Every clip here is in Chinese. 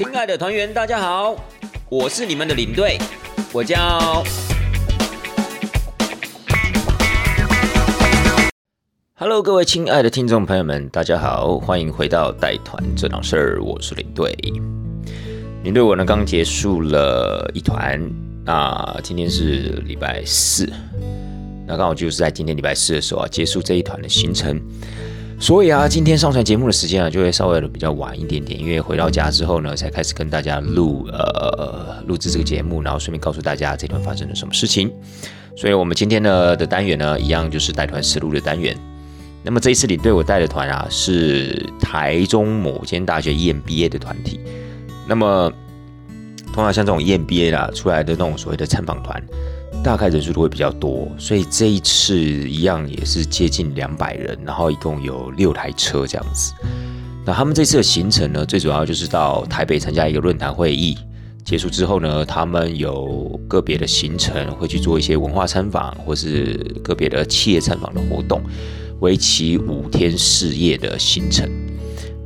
亲爱的团员，大家好，我是你们的领队，我叫。Hello，各位亲爱的听众朋友们，大家好，欢迎回到带团这档事儿，我是领队。领队我呢刚结束了一团，那今天是礼拜四，那刚好就是在今天礼拜四的时候啊，结束这一团的行程。所以啊，今天上传节目的时间啊，就会稍微的比较晚一点点，因为回到家之后呢，才开始跟大家录呃录制这个节目，然后顺便告诉大家这段发生了什么事情。所以，我们今天呢的单元呢，一样就是带团实录的单元。那么这一次领队我带的团啊，是台中某间大学 EMBA 的团体。那么，通常像这种 EMBA 啦出来的那种所谓的参访团。大概人数都会比较多，所以这一次一样也是接近两百人，然后一共有六台车这样子。那他们这次的行程呢，最主要就是到台北参加一个论坛会议，结束之后呢，他们有个别的行程会去做一些文化参访，或是个别的企业参访的活动，为期五天四夜的行程。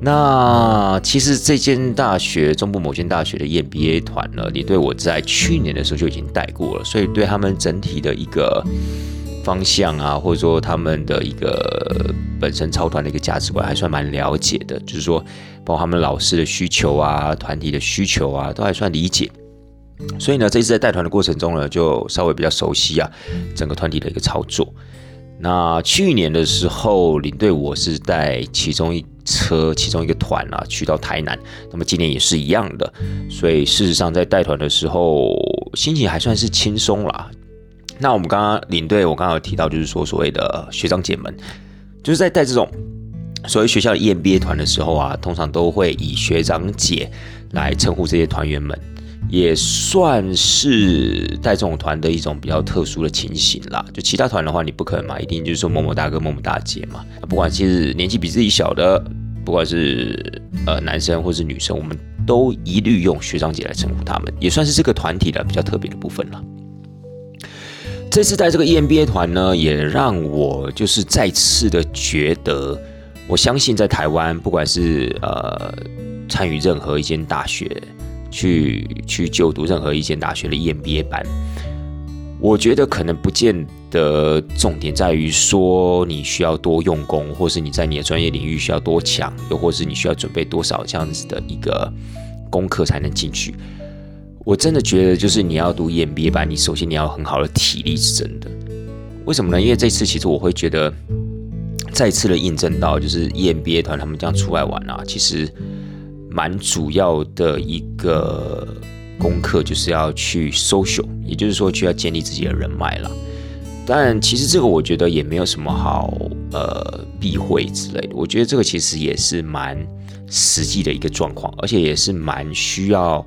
那其实这间大学中部某间大学的 EMBA 团呢，你对我在去年的时候就已经带过了，所以对他们整体的一个方向啊，或者说他们的一个本身超团的一个价值观还算蛮了解的，就是说包括他们老师的需求啊、团体的需求啊，都还算理解。所以呢，这次在带团的过程中呢，就稍微比较熟悉啊整个团体的一个操作。那去年的时候，领队我是带其中一。车其中一个团啊，去到台南，那么今年也是一样的，所以事实上在带团的时候，心情还算是轻松啦。那我们刚刚领队，我刚刚有提到，就是说所谓的学长姐们，就是在带这种所谓学校的 EMBA 团的时候啊，通常都会以学长姐来称呼这些团员们。也算是带这种团的一种比较特殊的情形啦。就其他团的话，你不可能嘛，一定就是说某某大哥、某某大姐嘛。不管其实年纪比自己小的，不管是呃男生或是女生，我们都一律用学长姐来称呼他们，也算是这个团体的比较特别的部分了。这次带这个 EMBA 团呢，也让我就是再次的觉得，我相信在台湾，不管是呃参与任何一间大学。去去就读任何一间大学的 EMBA 班，我觉得可能不见得重点在于说你需要多用功，或是你在你的专业领域需要多强，又或是你需要准备多少这样子的一个功课才能进去。我真的觉得，就是你要读 EMBA 班，你首先你要很好的体力是真的。为什么呢？因为这次其实我会觉得再次的印证到，就是 EMBA 团他们这样出来玩啊，其实。蛮主要的一个功课就是要去 social，也就是说，去要建立自己的人脉了。当然，其实这个我觉得也没有什么好呃避讳之类的。我觉得这个其实也是蛮实际的一个状况，而且也是蛮需要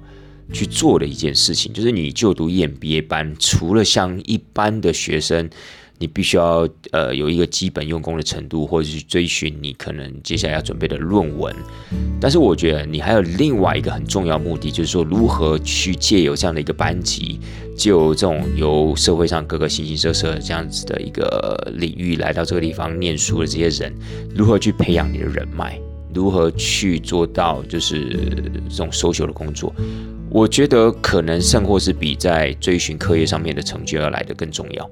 去做的一件事情。就是你就读 EMBA 班，除了像一般的学生。你必须要呃有一个基本用功的程度，或者去追寻你可能接下来要准备的论文。但是我觉得你还有另外一个很重要目的，就是说如何去借由这样的一个班级，借由这种由社会上各个形形色色这样子的一个领域来到这个地方念书的这些人，如何去培养你的人脉，如何去做到就是这种收修的工作。我觉得可能甚或是比在追寻课业上面的成就要来的更重要。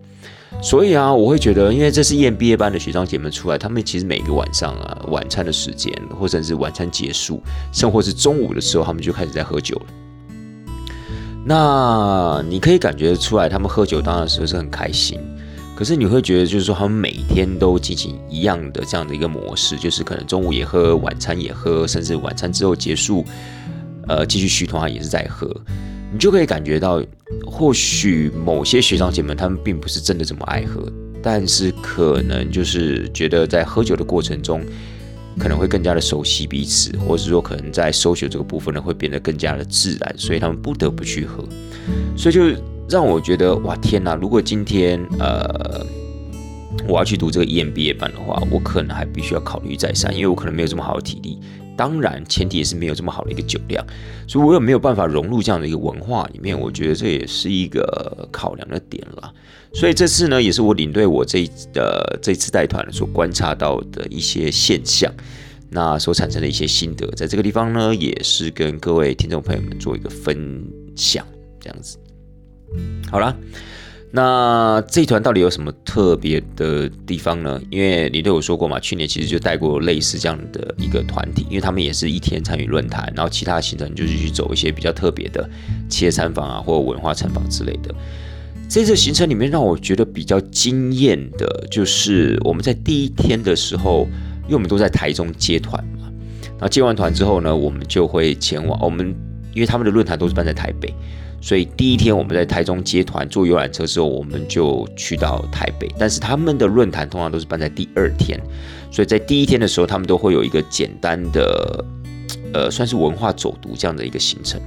所以啊，我会觉得，因为这是验毕业班的学长姐们出来，他们其实每个晚上啊，晚餐的时间，或者是晚餐结束，甚或是中午的时候，他们就开始在喝酒了。那你可以感觉出来，他们喝酒当然是是很开心，可是你会觉得，就是说他们每天都进行一样的这样的一个模式，就是可能中午也喝，晚餐也喝，甚至晚餐之后结束，呃，继续续团也是在喝。你就可以感觉到，或许某些学长姐们他们并不是真的这么爱喝，但是可能就是觉得在喝酒的过程中，可能会更加的熟悉彼此，或者是说可能在收酒这个部分呢会变得更加的自然，所以他们不得不去喝。所以就让我觉得，哇天哪！如果今天呃我要去读这个 EMBA 班的话，我可能还必须要考虑再三，因为我可能没有这么好的体力。当然，前提也是没有这么好的一个酒量，所以我也没有办法融入这样的一个文化里面。我觉得这也是一个考量的点了。所以这次呢，也是我领队我这的这次带团所观察到的一些现象。那所产生的一些心得，在这个地方呢，也是跟各位听众朋友们做一个分享，这样子。好了。那这一团到底有什么特别的地方呢？因为你对我说过嘛，去年其实就带过类似这样的一个团体，因为他们也是一天参与论坛，然后其他行程就是去走一些比较特别的企业参访啊，或文化参访之类的。这次行程里面让我觉得比较惊艳的，就是我们在第一天的时候，因为我们都在台中接团嘛，然后接完团之后呢，我们就会前往我们，因为他们的论坛都是办在台北。所以第一天我们在台中接团坐游览车之后，我们就去到台北。但是他们的论坛通常都是办在第二天，所以在第一天的时候，他们都会有一个简单的，呃，算是文化走读这样的一个行程。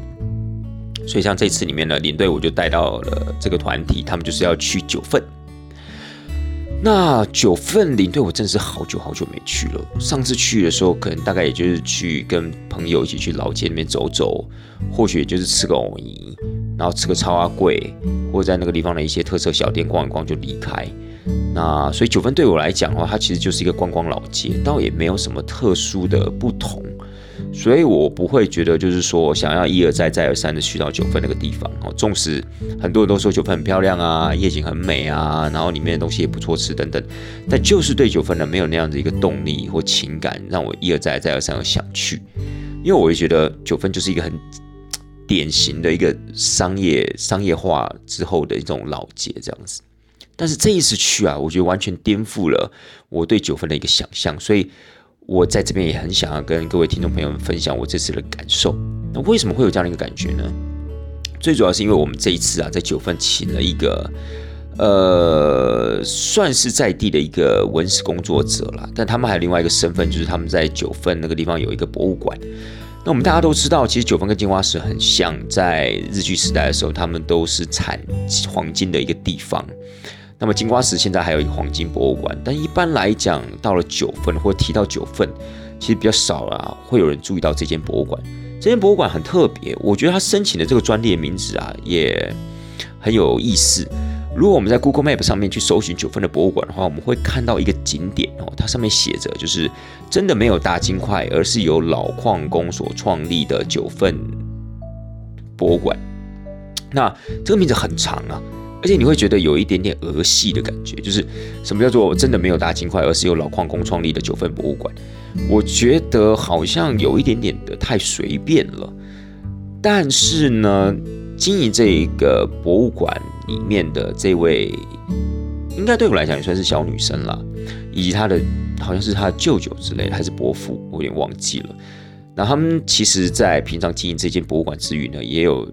所以像这次里面呢，领队我就带到了这个团体，他们就是要去九份。那九份林队我真的是好久好久没去了。上次去的时候，可能大概也就是去跟朋友一起去老街那边走走，或许就是吃个藕泥。然后吃个超阿贵，或在那个地方的一些特色小店逛一逛就离开。那所以九份对我来讲的话，它其实就是一个观光老街，倒也没有什么特殊的不同。所以我不会觉得就是说想要一而再再而三的去到九份那个地方。哦，纵使很多人都说九份很漂亮啊，夜景很美啊，然后里面的东西也不错吃等等，但就是对九份呢没有那样子一个动力或情感，让我一而再再而三的想去。因为我会觉得九份就是一个很。典型的一个商业商业化之后的一种老街这样子，但是这一次去啊，我觉得完全颠覆了我对九份的一个想象，所以我在这边也很想要跟各位听众朋友们分享我这次的感受。那为什么会有这样的一个感觉呢？最主要是因为我们这一次啊，在九份请了一个呃，算是在地的一个文史工作者了，但他们还有另外一个身份，就是他们在九份那个地方有一个博物馆。那我们大家都知道，其实九份跟金花石很像，在日据时代的时候，他们都是产黄金的一个地方。那么金瓜石现在还有一个黄金博物馆，但一般来讲，到了九份或提到九份，其实比较少啊，会有人注意到这间博物馆。这间博物馆很特别，我觉得他申请的这个专利的名字啊，也很有意思。如果我们在 Google Map 上面去搜寻九份的博物馆的话，我们会看到一个景点哦，它上面写着就是真的没有大金块，而是由老矿工所创立的九份博物馆。那这个名字很长啊，而且你会觉得有一点点儿戏的感觉，就是什么叫做真的没有大金块，而是由老矿工创立的九份博物馆？我觉得好像有一点点的太随便了。但是呢，经营这个博物馆。里面的这位，应该对我来讲也算是小女生了，以及她的好像是她舅舅之类的，还是伯父，我有点忘记了。那他们其实，在平常经营这间博物馆之余呢，也有。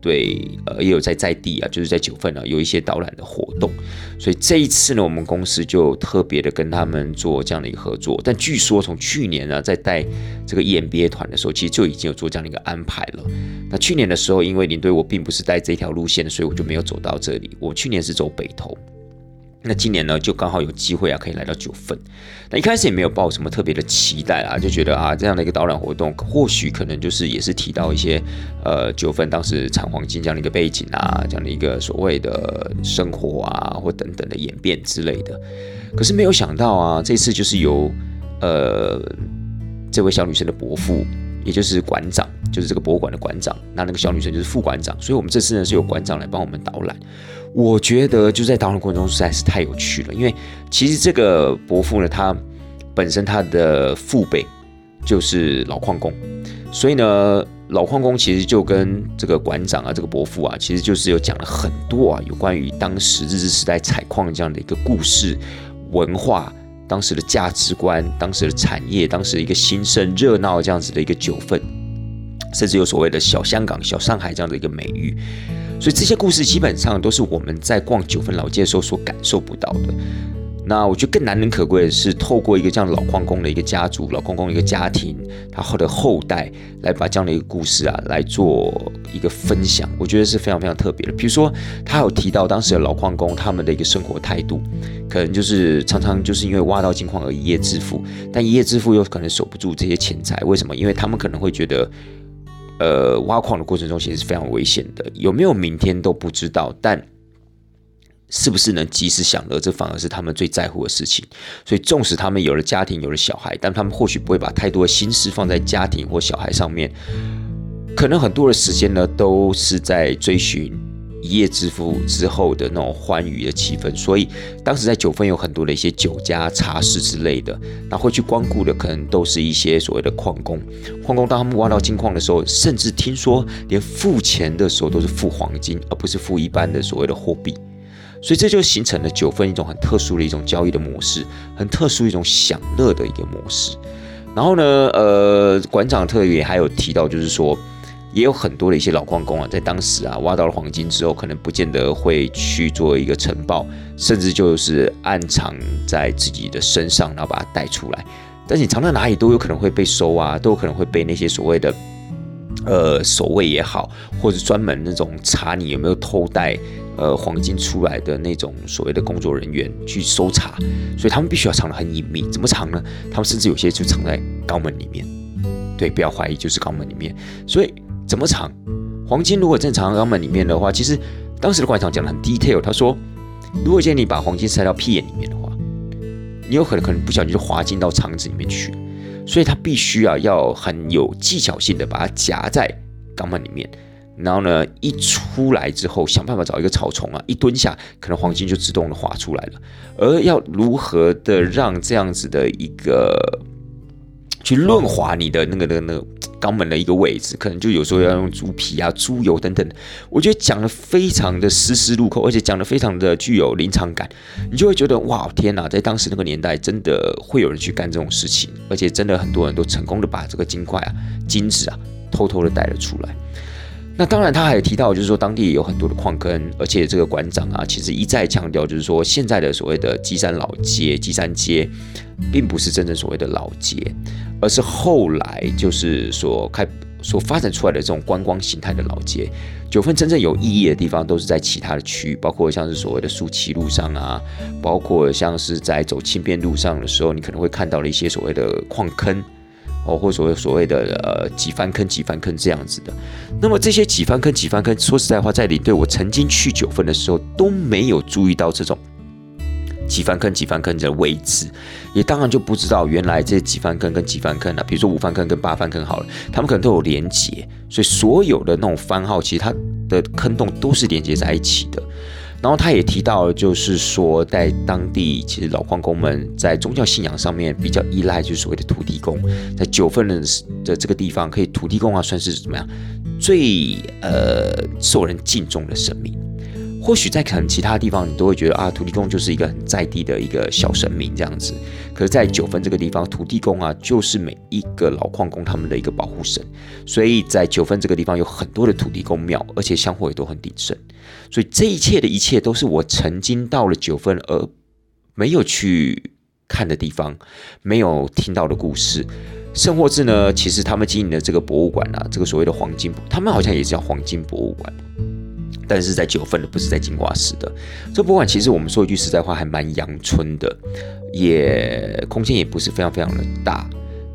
对，呃，也有在在地啊，就是在九份啊，有一些导览的活动，所以这一次呢，我们公司就特别的跟他们做这样的一个合作。但据说从去年呢，在带这个 EMBA 团的时候，其实就已经有做这样的一个安排了。那去年的时候，因为领队我并不是带这条路线的，所以我就没有走到这里。我去年是走北投。那今年呢，就刚好有机会啊，可以来到九份。那一开始也没有抱什么特别的期待啊，就觉得啊，这样的一个导览活动，或许可能就是也是提到一些呃九份当时产黄金这样的一个背景啊，这样的一个所谓的生活啊，或等等的演变之类的。可是没有想到啊，这次就是由呃这位小女生的伯父，也就是馆长，就是这个博物馆的馆长，那那个小女生就是副馆长，所以我们这次呢是由馆长来帮我们导览。我觉得就在导览过程中实在是太有趣了，因为其实这个伯父呢，他本身他的父辈就是老矿工，所以呢，老矿工其实就跟这个馆长啊，这个伯父啊，其实就是有讲了很多啊，有关于当时日治时代采矿这样的一个故事、文化、当时的价值观、当时的产业、当时一个兴盛热闹这样子的一个九份，甚至有所谓的小香港、小上海这样的一个美誉。所以这些故事基本上都是我们在逛九份老街的时候所感受不到的。那我觉得更难能可贵的是，透过一个这样老矿工的一个家族、老矿工的一个家庭，他后的后代来把这样的一个故事啊来做一个分享，我觉得是非常非常特别的。比如说，他有提到当时的老矿工他们的一个生活态度，可能就是常常就是因为挖到金矿而一夜致富，但一夜致富又可能守不住这些钱财，为什么？因为他们可能会觉得。呃，挖矿的过程中其实是非常危险的，有没有明天都不知道。但是不是能及时想到，这反而是他们最在乎的事情。所以，纵使他们有了家庭，有了小孩，但他们或许不会把太多的心思放在家庭或小孩上面。可能很多的时间呢，都是在追寻一夜致富之后的那种欢愉的气氛。所以，当时在九份有很多的一些酒家、茶室之类的，那会去光顾的，可能都是一些所谓的矿工。矿工当他们挖到金矿的时候，甚至听说连付钱的时候都是付黄金，而不是付一般的所谓的货币。所以这就形成了九份一种很特殊的一种交易的模式，很特殊一种享乐的一个模式。然后呢，呃，馆长特别还有提到，就是说，也有很多的一些老矿工啊，在当时啊挖到了黄金之后，可能不见得会去做一个呈报，甚至就是暗藏在自己的身上，然后把它带出来。但是你藏在哪里都有可能会被收啊，都有可能会被那些所谓的呃守卫也好，或者专门那种查你有没有偷带。呃，黄金出来的那种所谓的工作人员去搜查，所以他们必须要藏得很隐秘。怎么藏呢？他们甚至有些就藏在肛门里面。对，不要怀疑，就是肛门里面。所以怎么藏？黄金如果正常肛门里面的话，其实当时的馆长讲的很 detail。他说，如果今天你把黄金塞到屁眼里面的话，你有可能可能不小心就滑进到肠子里面去。所以他必须啊要很有技巧性的把它夹在肛门里面。然后呢，一出来之后，想办法找一个草丛啊，一蹲下，可能黄金就自动的滑出来了。而要如何的让这样子的一个去润滑你的那个、那个、那个肛门的一个位置，可能就有时候要用猪皮啊、猪油等等。我觉得讲的非常的丝丝入扣，而且讲的非常的具有临场感，你就会觉得哇，天哪，在当时那个年代，真的会有人去干这种事情，而且真的很多人都成功的把这个金块啊、金子啊，偷偷的带了出来。那当然，他还提到，就是说当地有很多的矿坑，而且这个馆长啊，其实一再强调，就是说现在的所谓的基山老街、基山街，并不是真正所谓的老街，而是后来就是所开所发展出来的这种观光形态的老街。九份真正有意义的地方，都是在其他的区域，包括像是所谓的树旗路上啊，包括像是在走轻便路上的时候，你可能会看到了一些所谓的矿坑。哦，或所谓所谓的呃几番坑几番坑这样子的，那么这些几番坑几番坑，说实在话，在领队我曾经去九份的时候都没有注意到这种几番坑几番坑的位置，也当然就不知道原来这几番坑跟几番坑啊，比如说五番坑跟八番坑好了，他们可能都有连接，所以所有的那种番号其实它的坑洞都是连接在一起的。然后他也提到，就是说，在当地其实老矿工们在宗教信仰上面比较依赖，就是所谓的土地公。在九份的的这个地方，可以土地公啊，算是怎么样最呃受人敬重的神明。或许在可能其他地方，你都会觉得啊，土地公就是一个很在地的一个小神明这样子。可是，在九份这个地方，土地公啊，就是每一个老矿工他们的一个保护神。所以在九份这个地方有很多的土地公庙，而且香火也都很鼎盛。所以这一切的一切，都是我曾经到了九份而没有去看的地方，没有听到的故事。甚或至呢，其实他们经营的这个博物馆啊，这个所谓的黄金，他们好像也叫黄金博物馆。但是在九份的，不是在金瓜石的。这博物馆其实我们说一句实在话，还蛮阳春的，也空间也不是非常非常的大。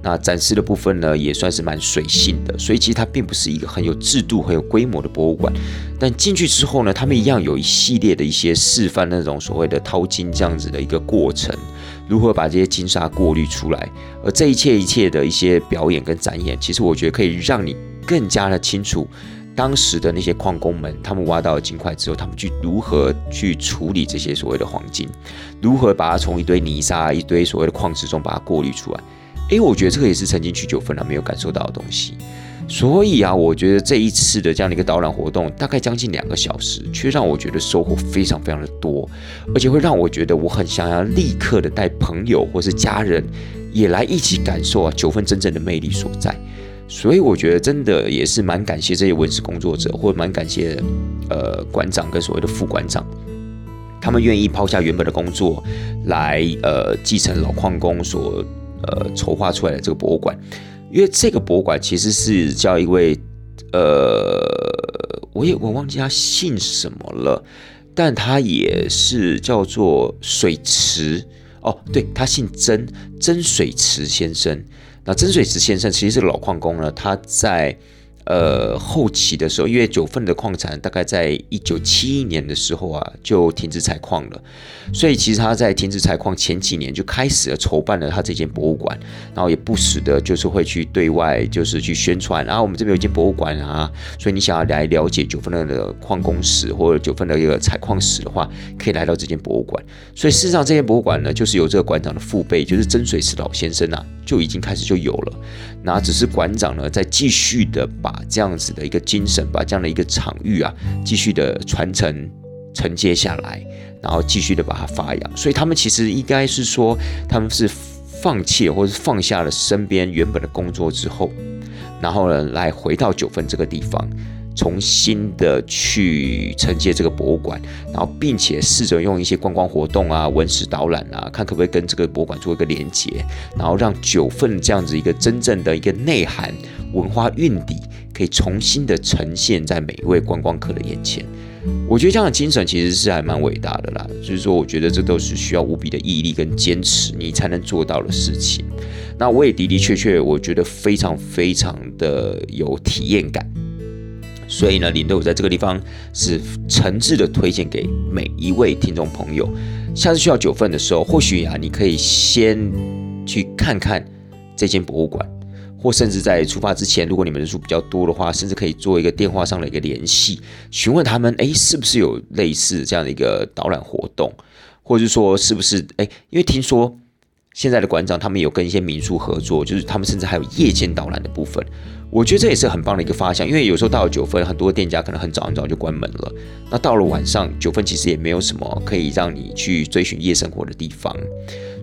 那展示的部分呢，也算是蛮随性的。所以其实它并不是一个很有制度、很有规模的博物馆。但进去之后呢，他们一样有一系列的一些示范那种所谓的淘金这样子的一个过程，如何把这些金沙过滤出来。而这一切一切的一些表演跟展演，其实我觉得可以让你更加的清楚。当时的那些矿工们，他们挖到了金块之后，他们去如何去处理这些所谓的黄金，如何把它从一堆泥沙、一堆所谓的矿石中把它过滤出来？诶，我觉得这个也是曾经去九份了没有感受到的东西。所以啊，我觉得这一次的这样的一个导览活动，大概将近两个小时，却让我觉得收获非常非常的多，而且会让我觉得我很想要立刻的带朋友或是家人也来一起感受啊九份真正的魅力所在。所以我觉得真的也是蛮感谢这些文史工作者，或者蛮感谢呃馆长跟所谓的副馆长，他们愿意抛下原本的工作来呃继承老矿工所呃筹划出来的这个博物馆，因为这个博物馆其实是叫一位呃我也我忘记他姓什么了，但他也是叫做水池哦，对他姓曾曾水池先生。那曾水池先生其实是老矿工呢，他在呃，后期的时候，因为九份的矿产大概在一九七一年的时候啊，就停止采矿了，所以其实他在停止采矿前几年就开始了筹办了他这间博物馆，然后也不时的，就是会去对外就是去宣传，然后我们这边有一间博物馆啊，所以你想要来了解九份的矿工史或者九份的一个采矿史的话，可以来到这间博物馆。所以事实上，这间博物馆呢，就是由这个馆长的父辈，就是曾水石老先生啊，就已经开始就有了，那只是馆长呢在继续的把。把这样子的一个精神，把这样的一个场域啊，继续的传承承接下来，然后继续的把它发扬。所以他们其实应该是说，他们是放弃或者放下了身边原本的工作之后，然后呢，来回到九份这个地方。重新的去承接这个博物馆，然后并且试着用一些观光活动啊、文史导览啊，看可不可以跟这个博物馆做一个连接，然后让九份这样子一个真正的一个内涵、文化蕴底，可以重新的呈现在每一位观光客的眼前。我觉得这样的精神其实是还蛮伟大的啦，就是说，我觉得这都是需要无比的毅力跟坚持，你才能做到的事情。那我也的的确确，我觉得非常非常的有体验感。所以呢，领队我在这个地方是诚挚的推荐给每一位听众朋友。下次需要九份的时候，或许啊，你可以先去看看这间博物馆，或甚至在出发之前，如果你们人数比较多的话，甚至可以做一个电话上的一个联系，询问他们，哎，是不是有类似这样的一个导览活动，或者是说是不是，哎，因为听说。现在的馆长他们有跟一些民宿合作，就是他们甚至还有夜间导览的部分。我觉得这也是很棒的一个发想，因为有时候到了九分，很多店家可能很早很早就关门了。那到了晚上，九分其实也没有什么可以让你去追寻夜生活的地方，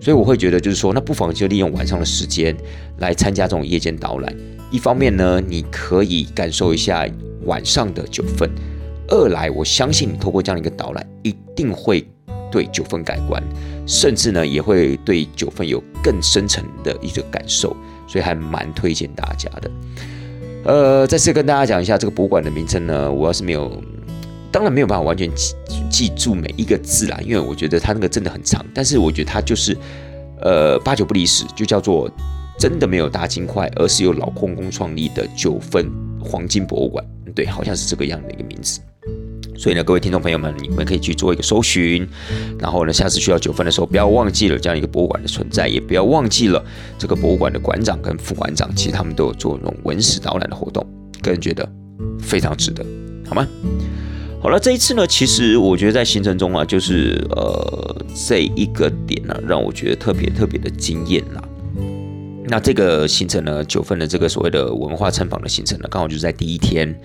所以我会觉得就是说，那不妨就利用晚上的时间来参加这种夜间导览。一方面呢，你可以感受一下晚上的九份；二来，我相信你透过这样一个导览，一定会对九份改观。甚至呢，也会对九份有更深层的一个感受，所以还蛮推荐大家的。呃，再次跟大家讲一下这个博物馆的名称呢，我要是没有，当然没有办法完全记记住每一个字啦，因为我觉得它那个真的很长。但是我觉得它就是，呃，八九不离十，就叫做真的没有大金块，而是由老矿工创立的九份黄金博物馆。对，好像是这个样的一个名字。所以呢，各位听众朋友们，你们可以去做一个搜寻，然后呢，下次去到九份的时候，不要忘记了这样一个博物馆的存在，也不要忘记了这个博物馆的馆长跟副馆长，其实他们都有做那种文史导览的活动，个人觉得非常值得，好吗？好了，这一次呢，其实我觉得在行程中啊，就是呃这一个点呢，让我觉得特别特别的惊艳啦。那这个行程呢，九份的这个所谓的文化参访的行程呢，刚好就是在第一天。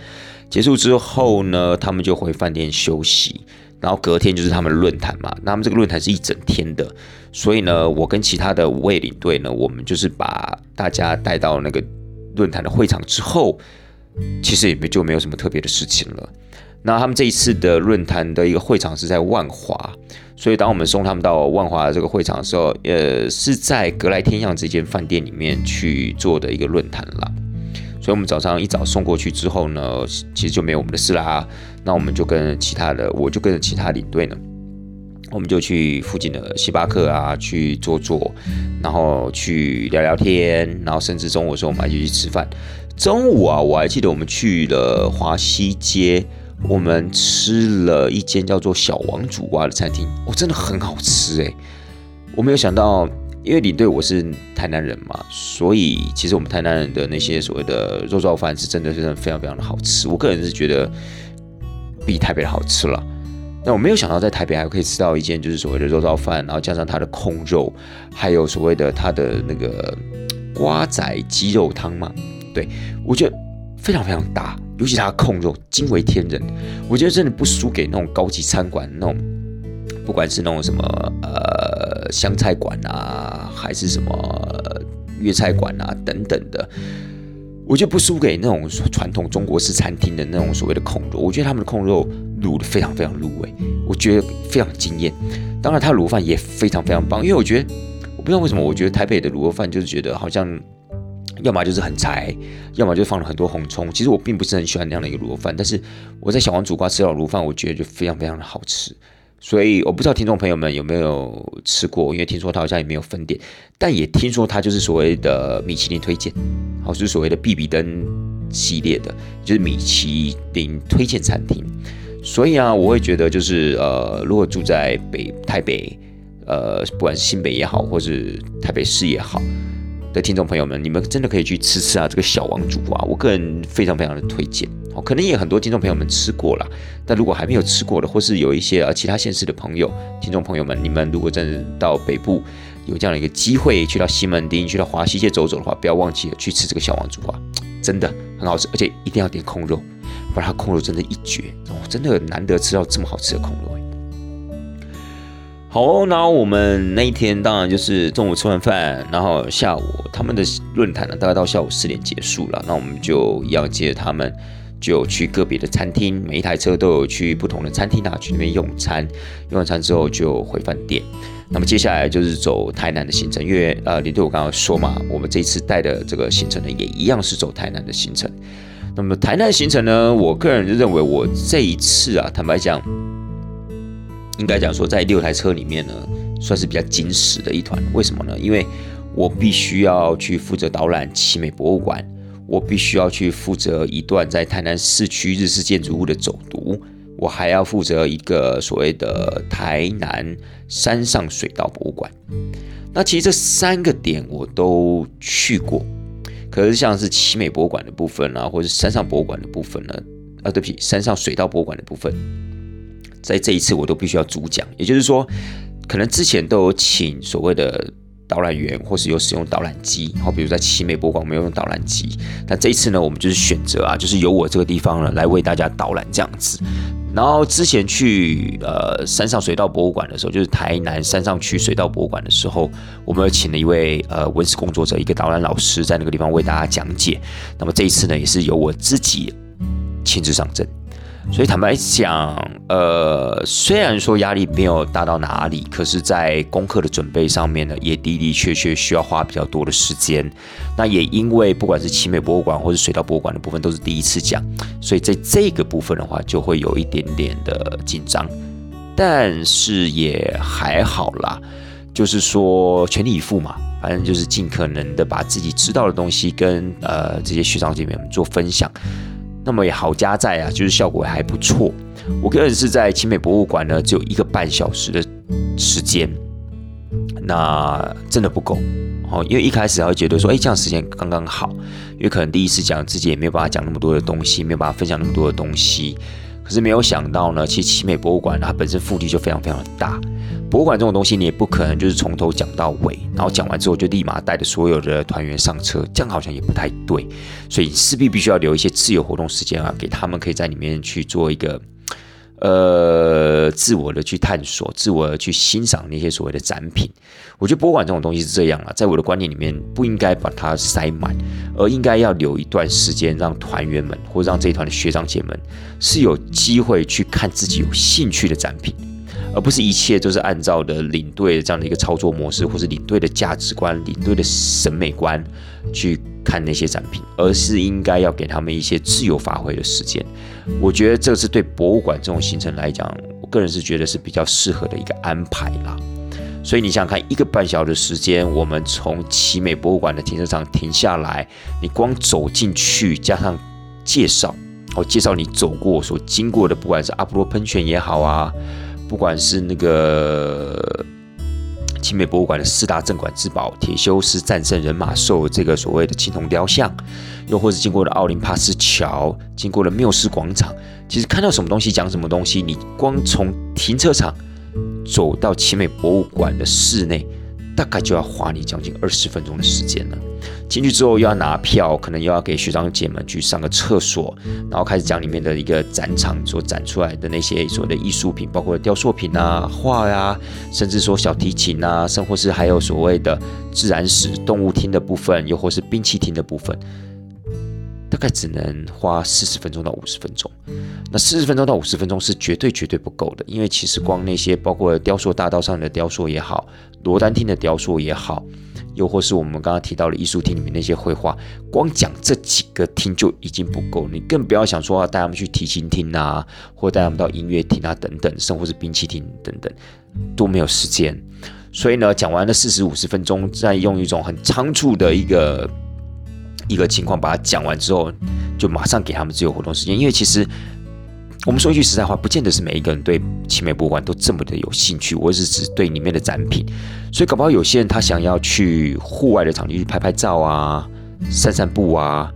结束之后呢，他们就回饭店休息，然后隔天就是他们论坛嘛。那他们这个论坛是一整天的，所以呢，我跟其他的五位领队呢，我们就是把大家带到那个论坛的会场之后，其实也没就没有什么特别的事情了。那他们这一次的论坛的一个会场是在万华，所以当我们送他们到万华这个会场的时候，呃，是在格莱天象这间饭店里面去做的一个论坛啦。所以，我们早上一早送过去之后呢，其实就没有我们的事啦。那我们就跟其他的，我就跟着其他领队呢，我们就去附近的星巴克啊去坐坐，然后去聊聊天，然后甚至中午的时候我们还去吃饭。中午啊，我还记得我们去了华西街，我们吃了一间叫做小王煮蛙的餐厅，哦，真的很好吃诶。我没有想到。因为领队我是台南人嘛，所以其实我们台南人的那些所谓的肉燥饭是真的是非常非常的好吃。我个人是觉得比台北的好吃了。那我没有想到在台北还可以吃到一间就是所谓的肉燥饭，然后加上它的控肉，还有所谓的它的那个瓜仔鸡肉汤嘛。对我觉得非常非常大，尤其它的控肉惊为天人。我觉得真的不输给那种高级餐馆那种，不管是那种什么呃。湘菜馆啊，还是什么粤菜馆啊，等等的，我觉得不输给那种传统中国式餐厅的那种所谓的控肉。我觉得他们的控肉卤的非常非常入味，我觉得非常惊艳。当然，它卤饭也非常非常棒，因为我觉得我不知道为什么，我觉得台北的卤肉饭就是觉得好像要么就是很柴，要么就放了很多红葱。其实我并不是很喜欢那样的一个卤肉饭，但是我在小王煮瓜吃到卤饭，我觉得就非常非常的好吃。所以我不知道听众朋友们有没有吃过，因为听说它好像也没有分店，但也听说它就是所谓的米其林推荐，好是所谓的必比登系列的，就是米其林推荐餐厅。所以啊，我会觉得就是呃，如果住在北台北，呃，不管是新北也好，或是台北市也好。的听众朋友们，你们真的可以去吃吃啊！这个小王煮啊，我个人非常非常的推荐哦。可能也很多听众朋友们吃过了，但如果还没有吃过的，或是有一些呃其他县市的朋友、听众朋友们，你们如果真的到北部有这样的一个机会，去到西门町、去到华西街走走的话，不要忘记了去吃这个小王煮啊，真的很好吃，而且一定要点空肉，不然它空肉真的一绝哦，真的难得吃到这么好吃的空肉。好，然后我们那一天当然就是中午吃完饭，然后下午他们的论坛呢，大概到下午四点结束了。那我们就一样接着他们，就去个别的餐厅，每一台车都有去不同的餐厅啊，去那边用餐。用完餐之后就回饭店。那么接下来就是走台南的行程，因为呃，林队我刚刚说嘛，我们这次带的这个行程呢，也一样是走台南的行程。那么台南行程呢，我个人就认为我这一次啊，坦白讲。应该讲说，在六台车里面呢，算是比较紧实的一团。为什么呢？因为我必须要去负责导览奇美博物馆，我必须要去负责一段在台南市区日式建筑物的走读，我还要负责一个所谓的台南山上水道博物馆。那其实这三个点我都去过，可是像是奇美博物馆的部分啊，或者是山上博物馆的部分呢，啊，对不起，山上水道博物馆的部分。在这一次，我都必须要主讲，也就是说，可能之前都有请所谓的导览员，或是有使用导览机，好，比如在奇美博物馆没有用导览机，但这一次呢，我们就是选择啊，就是由我这个地方呢来为大家导览这样子。然后之前去呃山上水道博物馆的时候，就是台南山上区水道博物馆的时候，我们有请了一位呃文史工作者，一个导览老师，在那个地方为大家讲解。那么这一次呢，也是由我自己亲自上阵。所以坦白讲，呃，虽然说压力没有大到哪里，可是，在功课的准备上面呢，也的的确确需要花比较多的时间。那也因为不管是奇美博物馆或是水稻博物馆的部分都是第一次讲，所以在这个部分的话，就会有一点点的紧张，但是也还好啦，就是说全力以赴嘛，反正就是尽可能的把自己知道的东西跟呃这些学长姐妹们做分享。那么也好加在啊，就是效果还不错。我个人是在清美博物馆呢，只有一个半小时的时间，那真的不够哦。因为一开始还会觉得说，哎，这样时间刚刚好，因为可能第一次讲自己也没有办法讲那么多的东西，没有办法分享那么多的东西。可是没有想到呢，其实奇美博物馆它本身腹地就非常非常的大。博物馆这种东西，你也不可能就是从头讲到尾，然后讲完之后就立马带着所有的团员上车，这样好像也不太对。所以势必必须要留一些自由活动时间啊，给他们可以在里面去做一个呃自我的去探索、自我的去欣赏那些所谓的展品。我觉得博物馆这种东西是这样啊，在我的观念里面，不应该把它塞满，而应该要留一段时间，让团员们或者让这一团的学长姐们是有机会去看自己有兴趣的展品。而不是一切都是按照的领队这样的一个操作模式，或是领队的价值观、领队的审美观去看那些展品，而是应该要给他们一些自由发挥的时间。我觉得这是对博物馆这种行程来讲，我个人是觉得是比较适合的一个安排啦。所以你想想看，一个半小时的时间，我们从奇美博物馆的停车场停下来，你光走进去，加上介绍，我介绍你走过所经过的，不管是阿波罗喷泉也好啊。不管是那个奇美博物馆的四大镇馆之宝——铁修斯战胜人马兽这个所谓的青铜雕像，又或是经过了奥林帕斯桥，经过了缪斯广场，其实看到什么东西讲什么东西，你光从停车场走到奇美博物馆的室内。大概就要花你将近二十分钟的时间了。进去之后又要拿票，可能又要给学长姐们去上个厕所，然后开始讲里面的一个展场所展出来的那些所谓的艺术品，包括雕塑品啊、画呀，甚至说小提琴啊，甚或是还有所谓的自然史、动物厅的部分，又或是兵器厅的部分。大概只能花四十分钟到五十分钟，那四十分钟到五十分钟是绝对绝对不够的，因为其实光那些包括雕塑大道上的雕塑也好，罗丹厅的雕塑也好，又或是我们刚刚提到的艺术厅里面那些绘画，光讲这几个厅就已经不够，你更不要想说带他们去提琴厅啊，或带他们到音乐厅啊等等，甚或是兵器厅等等，都没有时间。所以呢，讲完了四十五十分钟，再用一种很仓促的一个。一个情况把它讲完之后，就马上给他们自由活动时间，因为其实我们说一句实在话，不见得是每一个人对奇美博物馆都这么的有兴趣。我是指对里面的展品，所以搞不好有些人他想要去户外的场地去拍拍照啊、散散步啊，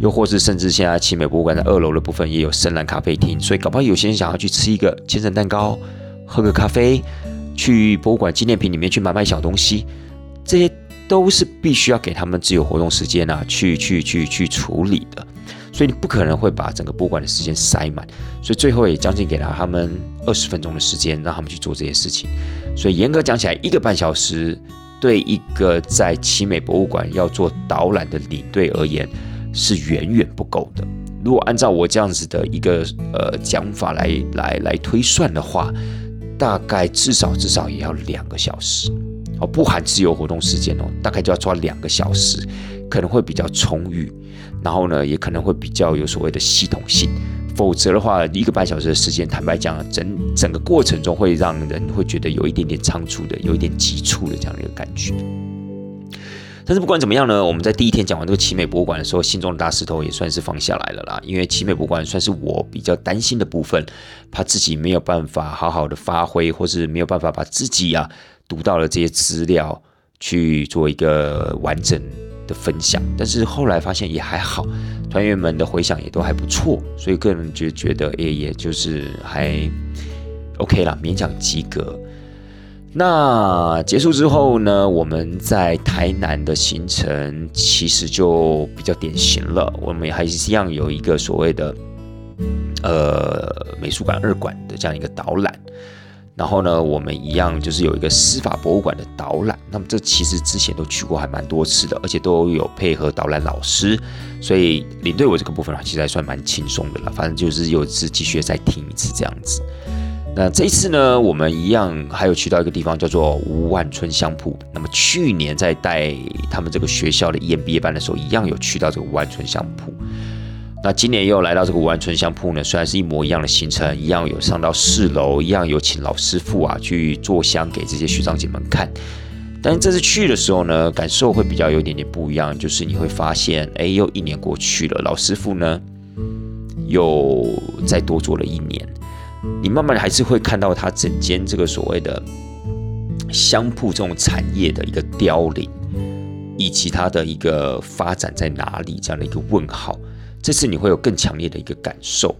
又或是甚至现在奇美博物馆的二楼的部分也有深蓝咖啡厅，所以搞不好有些人想要去吃一个千层蛋糕、喝个咖啡，去博物馆纪念品里面去买买小东西，这些都是必须要给他们自由活动时间啊，去去去去处理的。所以你不可能会把整个博物馆的时间塞满，所以最后也将近给了他们二十分钟的时间，让他们去做这些事情。所以严格讲起来，一个半小时对一个在奇美博物馆要做导览的领队而言是远远不够的。如果按照我这样子的一个呃讲法来来来推算的话，大概至少至少也要两个小时哦，不含自由活动时间哦，大概就要抓两个小时，可能会比较充裕。然后呢，也可能会比较有所谓的系统性，否则的话，一个半小时的时间，坦白讲，整整个过程中会让人会觉得有一点点仓促的，有一点急促的这样的一个感觉。但是不管怎么样呢，我们在第一天讲完这个奇美博物馆的时候，心中的大石头也算是放下来了啦。因为奇美博物馆算是我比较担心的部分，怕自己没有办法好好的发挥，或是没有办法把自己啊读到了这些资料去做一个完整。的分享，但是后来发现也还好，团员们的回响也都还不错，所以个人就觉得，哎，也就是还 OK 啦，勉强及格。那结束之后呢，我们在台南的行程其实就比较典型了，我们还是一样有一个所谓的呃美术馆二馆的这样一个导览。然后呢，我们一样就是有一个司法博物馆的导览。那么这其实之前都去过，还蛮多次的，而且都有配合导览老师，所以领队我这个部分，其实还算蛮轻松的了。反正就是有一次继续再听一次这样子。那这一次呢，我们一样还有去到一个地方叫做吴万春香铺。那么去年在带他们这个学校的 EMBA 班的时候，一样有去到这个吴万春香铺。那今年又来到这个五万春香铺呢，虽然是一模一样的行程，一样有上到四楼，一样有请老师傅啊去做香给这些学长姐们看，但是这次去的时候呢，感受会比较有一点点不一样，就是你会发现，哎，又一年过去了，老师傅呢又再多做了一年，你慢慢还是会看到他整间这个所谓的香铺这种产业的一个凋零，以及它的一个发展在哪里这样的一个问号。这次你会有更强烈的一个感受，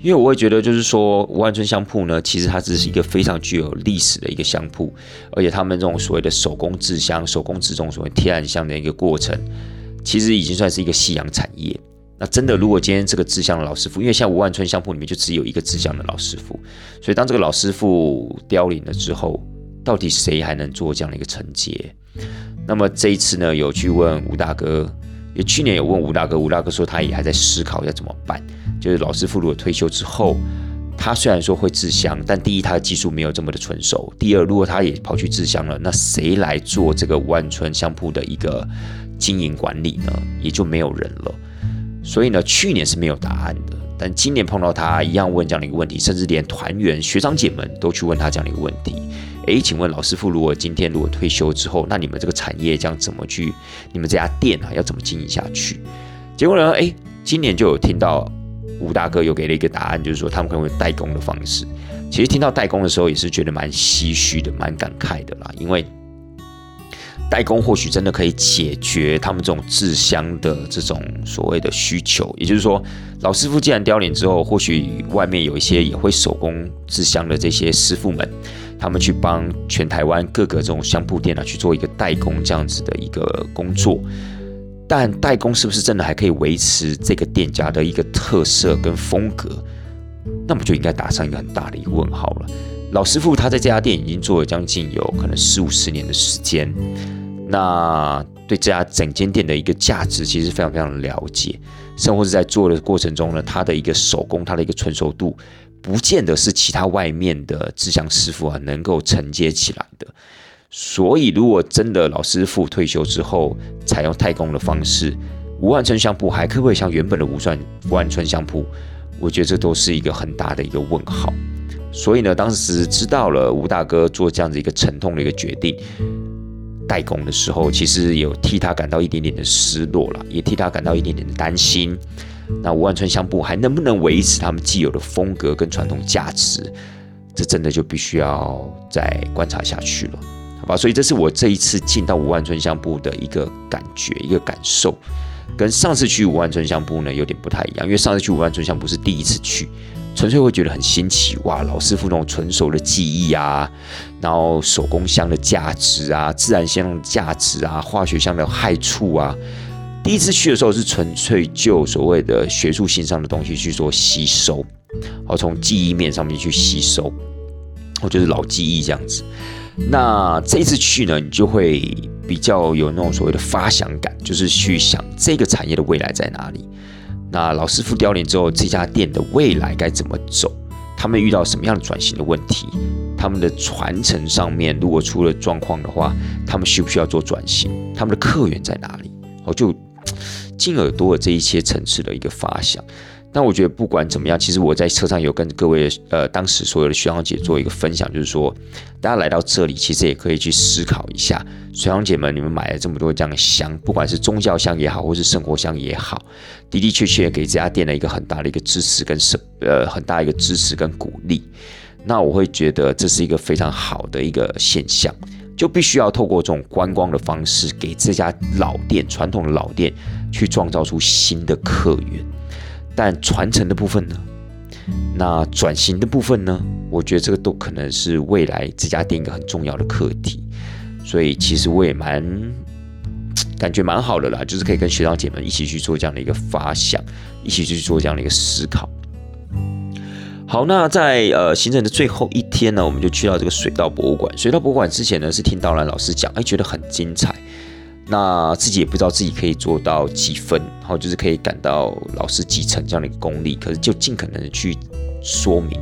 因为我会觉得，就是说吴万春香铺呢，其实它只是一个非常具有历史的一个香铺，而且他们这种所谓的手工制香、手工制这种所谓天然香的一个过程，其实已经算是一个夕阳产业。那真的，如果今天这个制香的老师傅，因为像吴万春香铺里面就只有一个制香的老师傅，所以当这个老师傅凋零了之后，到底谁还能做这样的一个承接？那么这一次呢，有去问吴大哥。也去年有问吴大哥，吴大哥说他也还在思考要怎么办。就是老师傅如果退休之后，他虽然说会制香，但第一他的技术没有这么的纯熟；第二，如果他也跑去制香了，那谁来做这个万春香铺的一个经营管理呢？也就没有人了。所以呢，去年是没有答案的，但今年碰到他一样问这样的一个问题，甚至连团员学长姐们都去问他这样的一个问题。诶，请问老师傅，如果今天如果退休之后，那你们这个产业将怎么去？你们这家店啊，要怎么经营下去？结果呢？诶，今年就有听到吴大哥又给了一个答案，就是说他们可能会代工的方式。其实听到代工的时候，也是觉得蛮唏嘘的，蛮感慨的啦。因为代工或许真的可以解决他们这种制香的这种所谓的需求。也就是说，老师傅既然凋零之后，或许外面有一些也会手工制香的这些师傅们。他们去帮全台湾各个这种香铺店啊去做一个代工这样子的一个工作，但代工是不是真的还可以维持这个店家的一个特色跟风格？那么就应该打上一个很大的一个问号了。老师傅他在这家店已经做了将近有可能四五十年的时间，那对这家整间店的一个价值其实非常非常了解，甚至是在做的过程中呢，他的一个手工，他的一个纯熟度。不见得是其他外面的制香师傅啊能够承接起来的，所以如果真的老师傅退休之后采用代工的方式，吴万春香铺还可不可以像原本的吴算吴万春香铺？我觉得这都是一个很大的一个问号。所以呢，当时知道了吴大哥做这样子一个沉痛的一个决定，代工的时候，其实有替他感到一点点的失落了，也替他感到一点点的担心。那五万春香布还能不能维持他们既有的风格跟传统价值？这真的就必须要再观察下去了，好吧？所以这是我这一次进到五万春香布的一个感觉、一个感受，跟上次去五万春香布呢有点不太一样，因为上次去五万春香布是第一次去。纯粹会觉得很新奇哇！老师傅那种纯熟的技艺啊，然后手工香的价值啊，自然香的价值啊，化学香的害处啊。第一次去的时候是纯粹就所谓的学术性上的东西去做吸收，好从记忆面上面去吸收，我就是老记忆这样子。那这一次去呢，你就会比较有那种所谓的发想感，就是去想这个产业的未来在哪里。那老师傅凋零之后，这家店的未来该怎么走？他们遇到什么样的转型的问题？他们的传承上面如果出了状况的话，他们需不需要做转型？他们的客源在哪里？我，就 进耳朵的这一些层次的一个发想。那我觉得不管怎么样，其实我在车上有跟各位呃当时所有的学长姐做一个分享，就是说大家来到这里，其实也可以去思考一下，学长姐们，你们买了这么多这样的香，不管是宗教香也好，或是生活香也好，的的确确给这家店的一个很大的一个支持跟是呃很大一个支持跟鼓励。那我会觉得这是一个非常好的一个现象，就必须要透过这种观光的方式，给这家老店传统的老店去创造出新的客源。但传承的部分呢？那转型的部分呢？我觉得这个都可能是未来这家店一个很重要的课题。所以其实我也蛮感觉蛮好的啦，就是可以跟学长姐们一起去做这样的一个发想，一起去做这样的一个思考。好，那在呃行程的最后一天呢，我们就去到这个水稻博物馆。水稻博物馆之前呢是听导览老师讲，哎，觉得很精彩。那自己也不知道自己可以做到几分，然后就是可以感到老师几成这样的一个功力，可是就尽可能的去说明。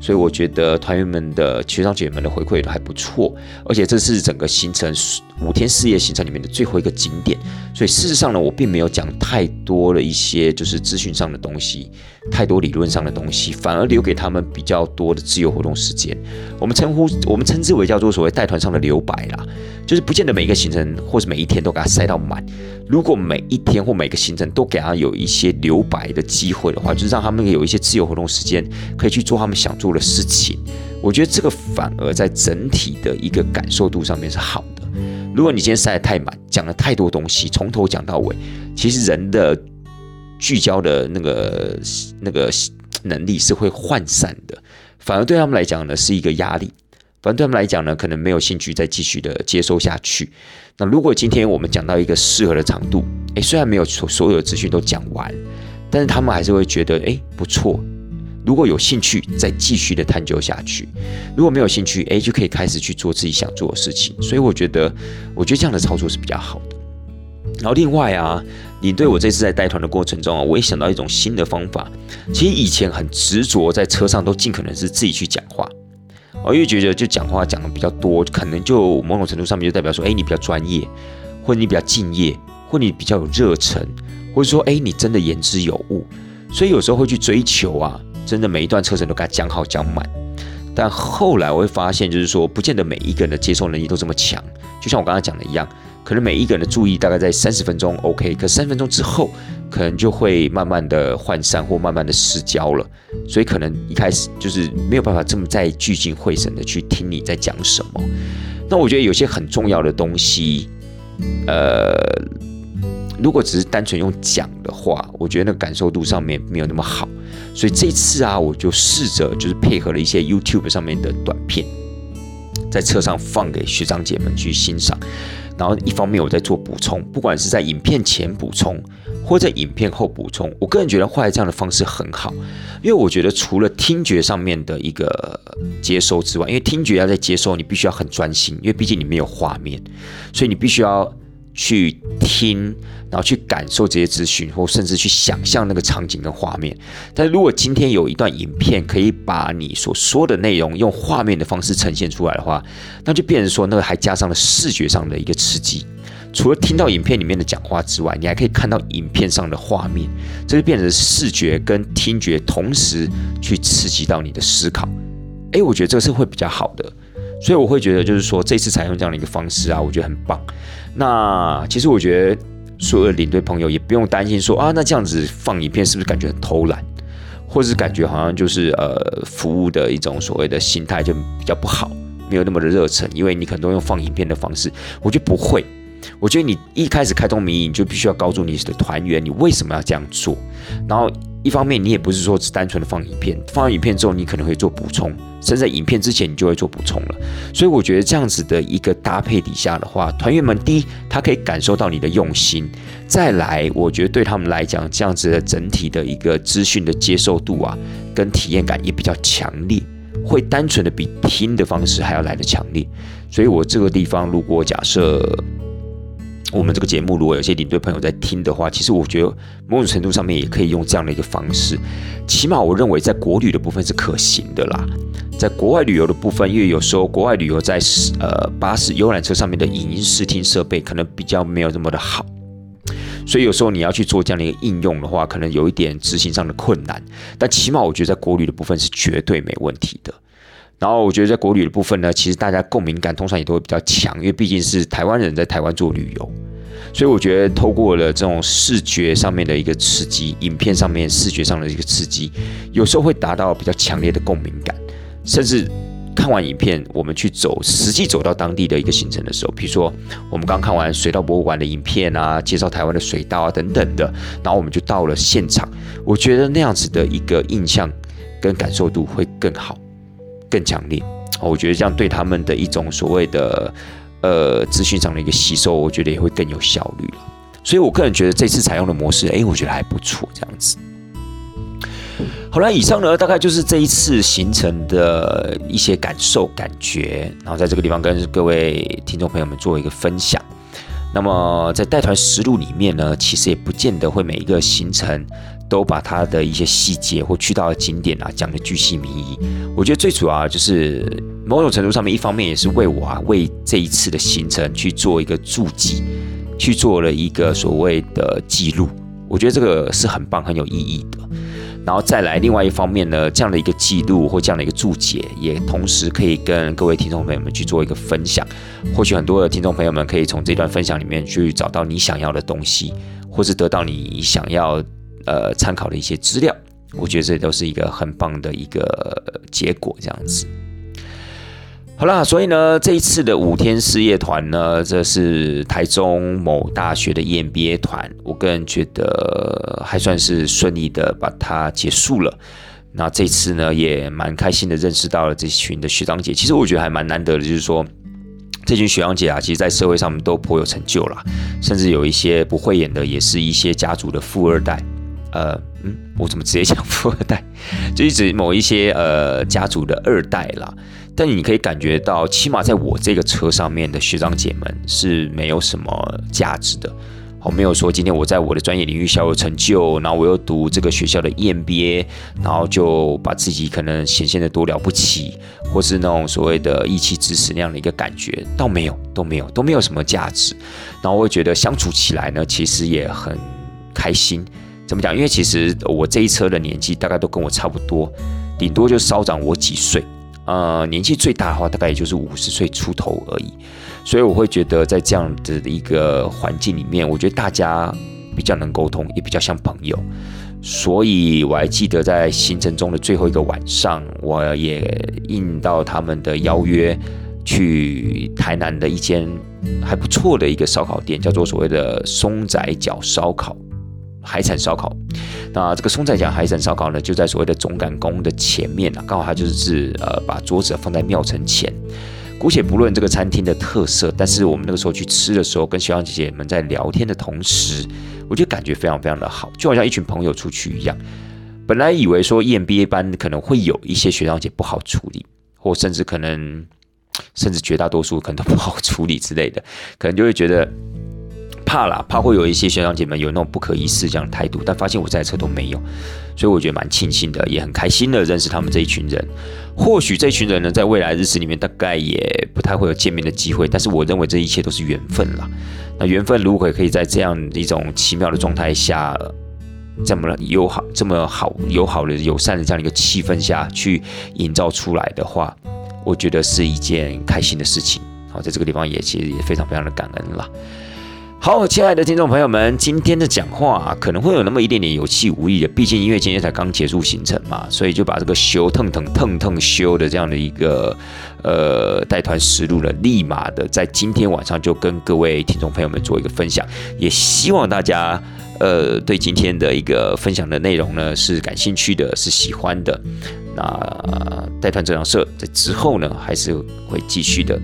所以我觉得团员们的学长姐们的回馈都还不错，而且这次整个行程五天四夜行程里面的最后一个景点。所以事实上呢，我并没有讲太多的一些就是资讯上的东西，太多理论上的东西，反而留给他们比较多的自由活动时间。我们称呼我们称之为叫做所谓带团上的留白啦。就是不见得每一个行程或是每一天都给他塞到满。如果每一天或每个行程都给他有一些留白的机会的话，就是让他们有一些自由活动时间，可以去做他们想做的事情。我觉得这个反而在整体的一个感受度上面是好的。如果你今天塞得太满，讲了太多东西，从头讲到尾，其实人的聚焦的那个那个能力是会涣散的，反而对他们来讲呢是一个压力。反正对他们来讲呢，可能没有兴趣再继续的接收下去。那如果今天我们讲到一个适合的长度，诶，虽然没有所所有的资讯都讲完，但是他们还是会觉得诶不错。如果有兴趣，再继续的探究下去；如果没有兴趣，诶，就可以开始去做自己想做的事情。所以我觉得，我觉得这样的操作是比较好的。然后另外啊，你对我这次在带团的过程中啊，我也想到一种新的方法。其实以前很执着在车上都尽可能是自己去讲话。我因为觉得就讲话讲的比较多，可能就某种程度上面就代表说，哎，你比较专业，或你比较敬业，或你比较有热忱，或者说，哎，你真的言之有物。所以有时候会去追求啊，真的每一段车程都给他讲好讲满。但后来我会发现，就是说，不见得每一个人的接受能力都这么强。就像我刚刚讲的一样。可能每一个人的注意大概在三十分钟，OK，可三分钟之后，可能就会慢慢的涣散或慢慢的失焦了，所以可能一开始就是没有办法这么在聚精会神的去听你在讲什么。那我觉得有些很重要的东西，呃，如果只是单纯用讲的话，我觉得那感受度上面没有那么好。所以这次啊，我就试着就是配合了一些 YouTube 上面的短片，在车上放给学长姐们去欣赏。然后一方面我在做补充，不管是在影片前补充，或在影片后补充，我个人觉得画这样的方式很好，因为我觉得除了听觉上面的一个接收之外，因为听觉要在接收，你必须要很专心，因为毕竟你没有画面，所以你必须要。去听，然后去感受这些资讯，或甚至去想象那个场景跟画面。但如果今天有一段影片可以把你所说的内容用画面的方式呈现出来的话，那就变成说那个还加上了视觉上的一个刺激。除了听到影片里面的讲话之外，你还可以看到影片上的画面，这就变成视觉跟听觉同时去刺激到你的思考。诶，我觉得这个是会比较好的。所以我会觉得，就是说这次采用这样的一个方式啊，我觉得很棒。那其实我觉得所有的领队朋友也不用担心说啊，那这样子放影片是不是感觉很偷懒，或是感觉好像就是呃服务的一种所谓的心态就比较不好，没有那么的热忱，因为你可能都用放影片的方式，我觉得不会。我觉得你一开始开通民营，你就必须要告诉你的团员，你为什么要这样做。然后一方面，你也不是说只单纯的放影片，放完影片之后，你可能会做补充，甚至在影片之前，你就会做补充了。所以我觉得这样子的一个搭配底下的话，团员们第一，他可以感受到你的用心；再来，我觉得对他们来讲，这样子的整体的一个资讯的接受度啊，跟体验感也比较强烈，会单纯的比听的方式还要来的强烈。所以我这个地方，如果假设。我们这个节目，如果有些领队朋友在听的话，其实我觉得某种程度上面也可以用这样的一个方式。起码我认为在国旅的部分是可行的啦。在国外旅游的部分，因为有时候国外旅游在呃巴士游览车上面的影音视听设备可能比较没有这么的好，所以有时候你要去做这样的一个应用的话，可能有一点执行上的困难。但起码我觉得在国旅的部分是绝对没问题的。然后我觉得在国旅的部分呢，其实大家共鸣感通常也都会比较强，因为毕竟是台湾人在台湾做旅游，所以我觉得透过了这种视觉上面的一个刺激，影片上面视觉上的一个刺激，有时候会达到比较强烈的共鸣感，甚至看完影片，我们去走实际走到当地的一个行程的时候，比如说我们刚看完水稻博物馆的影片啊，介绍台湾的水稻啊等等的，然后我们就到了现场，我觉得那样子的一个印象跟感受度会更好。更强烈，我觉得这样对他们的一种所谓的呃资讯上的一个吸收，我觉得也会更有效率。所以我个人觉得这次采用的模式，哎，我觉得还不错，这样子。好了，以上呢大概就是这一次行程的一些感受、感觉，然后在这个地方跟各位听众朋友们做一个分享。那么在带团实录里面呢，其实也不见得会每一个行程。都把它的一些细节或去到的景点啊讲的巨细靡遗。我觉得最主要就是某种程度上面，一方面也是为我啊为这一次的行程去做一个注记，去做了一个所谓的记录。我觉得这个是很棒、很有意义的。然后再来另外一方面呢，这样的一个记录或这样的一个注解，也同时可以跟各位听众朋友们去做一个分享。或许很多的听众朋友们可以从这段分享里面去找到你想要的东西，或是得到你想要。呃，参考的一些资料，我觉得这都是一个很棒的一个结果，这样子。好啦，所以呢，这一次的五天事业团呢，这是台中某大学的 EMBA 团，我个人觉得还算是顺利的把它结束了。那这次呢，也蛮开心的认识到了这群的学长姐，其实我觉得还蛮难得的，就是说这群学长姐啊，其实在社会上面都颇有成就啦，甚至有一些不会演的，也是一些家族的富二代。呃，嗯，我怎么直接讲富二代？就是指某一些呃家族的二代啦。但你可以感觉到，起码在我这个车上面的学长姐们是没有什么价值的。我没有说今天我在我的专业领域小有成就，然后我又读这个学校的 EMBA，然后就把自己可能显现的多了不起，或是那种所谓的义气之士那样的一个感觉，倒没有，都没有，都没有什么价值。然后我会觉得相处起来呢，其实也很开心。怎么讲？因为其实我这一车的年纪大概都跟我差不多，顶多就稍长我几岁。呃，年纪最大的话，大概也就是五十岁出头而已。所以我会觉得，在这样子的一个环境里面，我觉得大家比较能沟通，也比较像朋友。所以我还记得在行程中的最后一个晚上，我也应到他们的邀约，去台南的一间还不错的一个烧烤店，叫做所谓的松仔角烧烤。海产烧烤，那这个松仔讲海产烧烤呢，就在所谓的总赶宫的前面啊，刚好它就是呃把桌子放在庙城前。姑且不论这个餐厅的特色，但是我们那个时候去吃的时候，跟学长姐姐们在聊天的同时，我就感觉非常非常的好，就好像一群朋友出去一样。本来以为说 EMBA 班可能会有一些学长姐不好处理，或甚至可能甚至绝大多数可能都不好处理之类的，可能就会觉得。怕啦，怕会有一些学长姐们有那种不可一世这样的态度，但发现我在车都没有，所以我觉得蛮庆幸的，也很开心的认识他们这一群人。或许这群人呢，在未来日子里面大概也不太会有见面的机会，但是我认为这一切都是缘分啦。那缘分如果可以在这样一种奇妙的状态下，这么友好、这么好、友好的、友善的这样一个气氛下去营造出来的话，我觉得是一件开心的事情。好，在这个地方也其实也非常非常的感恩啦。好，亲爱的听众朋友们，今天的讲话可能会有那么一点点有气无力的，毕竟因为今天才刚结束行程嘛，所以就把这个修腾腾腾腾修的这样的一个呃带团实录呢，立马的在今天晚上就跟各位听众朋友们做一个分享，也希望大家呃对今天的一个分享的内容呢是感兴趣的，是喜欢的。那带团这场社在之后呢，还是会继续的。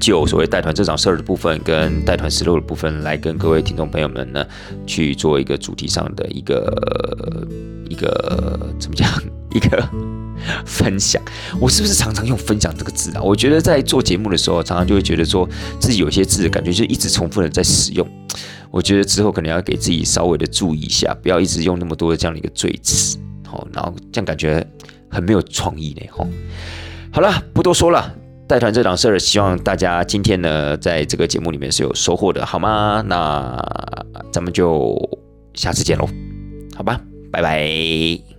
就所谓带团这场事儿的部分，跟带团实录的部分，来跟各位听众朋友们呢，去做一个主题上的一个一个怎么讲一个分享。我是不是常常用“分享”这个字啊？我觉得在做节目的时候，常常就会觉得说自己有些字感觉就一直重复的在使用。我觉得之后可能要给自己稍微的注意一下，不要一直用那么多的这样的一个赘词，好，然后这样感觉很没有创意呢。吼，好了，不多说了。带团这档事儿，希望大家今天呢，在这个节目里面是有收获的，好吗？那咱们就下次见喽，好吧，拜拜。